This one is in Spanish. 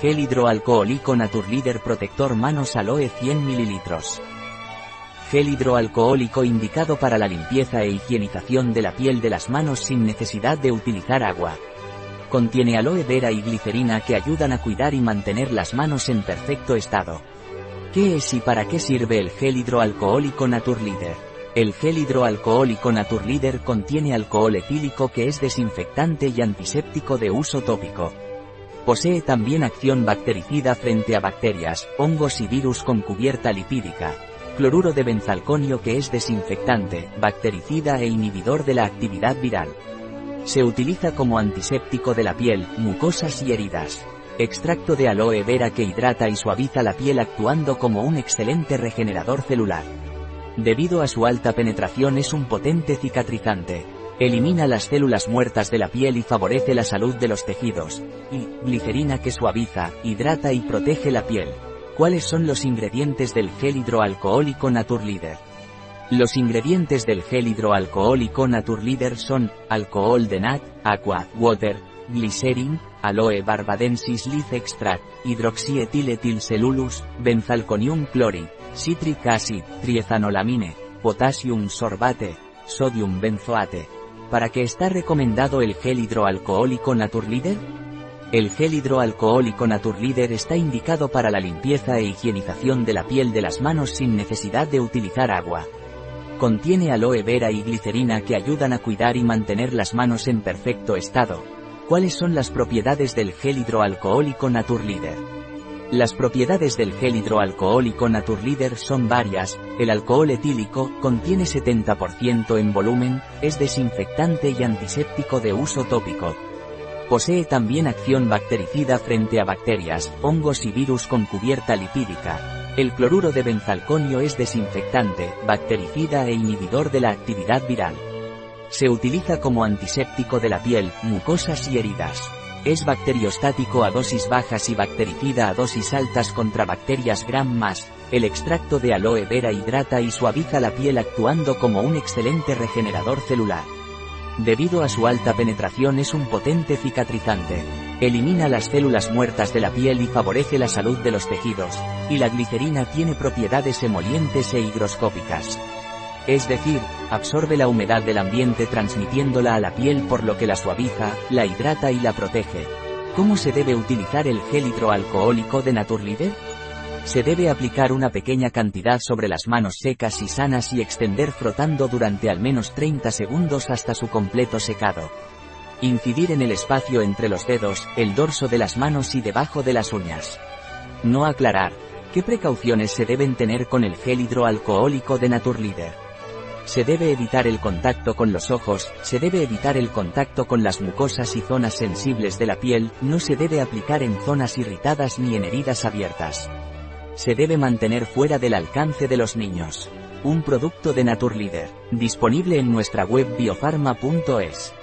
Gel hidroalcohólico Naturleader Protector Manos Aloe 100 ml. Gel hidroalcohólico indicado para la limpieza e higienización de la piel de las manos sin necesidad de utilizar agua. Contiene aloe vera y glicerina que ayudan a cuidar y mantener las manos en perfecto estado. ¿Qué es y para qué sirve el gel hidroalcohólico Naturleader? El gel hidroalcohólico Naturleader contiene alcohol etílico que es desinfectante y antiséptico de uso tópico. Posee también acción bactericida frente a bacterias, hongos y virus con cubierta lipídica. Cloruro de benzalconio que es desinfectante, bactericida e inhibidor de la actividad viral. Se utiliza como antiséptico de la piel, mucosas y heridas. Extracto de aloe vera que hidrata y suaviza la piel actuando como un excelente regenerador celular. Debido a su alta penetración es un potente cicatrizante. Elimina las células muertas de la piel y favorece la salud de los tejidos. Y, glicerina que suaviza, hidrata y protege la piel. ¿Cuáles son los ingredientes del gel hidroalcohólico Naturleader? Los ingredientes del gel hidroalcohólico Naturleader son, alcohol de nat, aqua, water, glycerin, aloe barbadensis leaf extract, hidroxietyletilcellulus, benzalconium chloride, citric acid, triethanolamine, potassium sorbate, sodium benzoate. ¿Para qué está recomendado el gel hidroalcohólico Naturleader? El gel hidroalcohólico Naturleader está indicado para la limpieza e higienización de la piel de las manos sin necesidad de utilizar agua. Contiene aloe vera y glicerina que ayudan a cuidar y mantener las manos en perfecto estado. ¿Cuáles son las propiedades del gel hidroalcohólico Naturleader? Las propiedades del gel hidroalcohólico Naturleader son varias, el alcohol etílico, contiene 70% en volumen, es desinfectante y antiséptico de uso tópico. Posee también acción bactericida frente a bacterias, hongos y virus con cubierta lipídica, el cloruro de benzalconio es desinfectante, bactericida e inhibidor de la actividad viral. Se utiliza como antiséptico de la piel, mucosas y heridas. Es bacteriostático a dosis bajas y bactericida a dosis altas contra bacterias gram más. El extracto de aloe vera hidrata y suaviza la piel actuando como un excelente regenerador celular. Debido a su alta penetración es un potente cicatrizante. Elimina las células muertas de la piel y favorece la salud de los tejidos, y la glicerina tiene propiedades emolientes e higroscópicas. Es decir, absorbe la humedad del ambiente transmitiéndola a la piel por lo que la suaviza, la hidrata y la protege. ¿Cómo se debe utilizar el gel hidroalcohólico de Naturleader? Se debe aplicar una pequeña cantidad sobre las manos secas y sanas y extender frotando durante al menos 30 segundos hasta su completo secado. Incidir en el espacio entre los dedos, el dorso de las manos y debajo de las uñas. No aclarar. ¿Qué precauciones se deben tener con el gel hidroalcohólico de Naturleader? Se debe evitar el contacto con los ojos, se debe evitar el contacto con las mucosas y zonas sensibles de la piel, no se debe aplicar en zonas irritadas ni en heridas abiertas. Se debe mantener fuera del alcance de los niños. Un producto de Naturleader, disponible en nuestra web biofarma.es.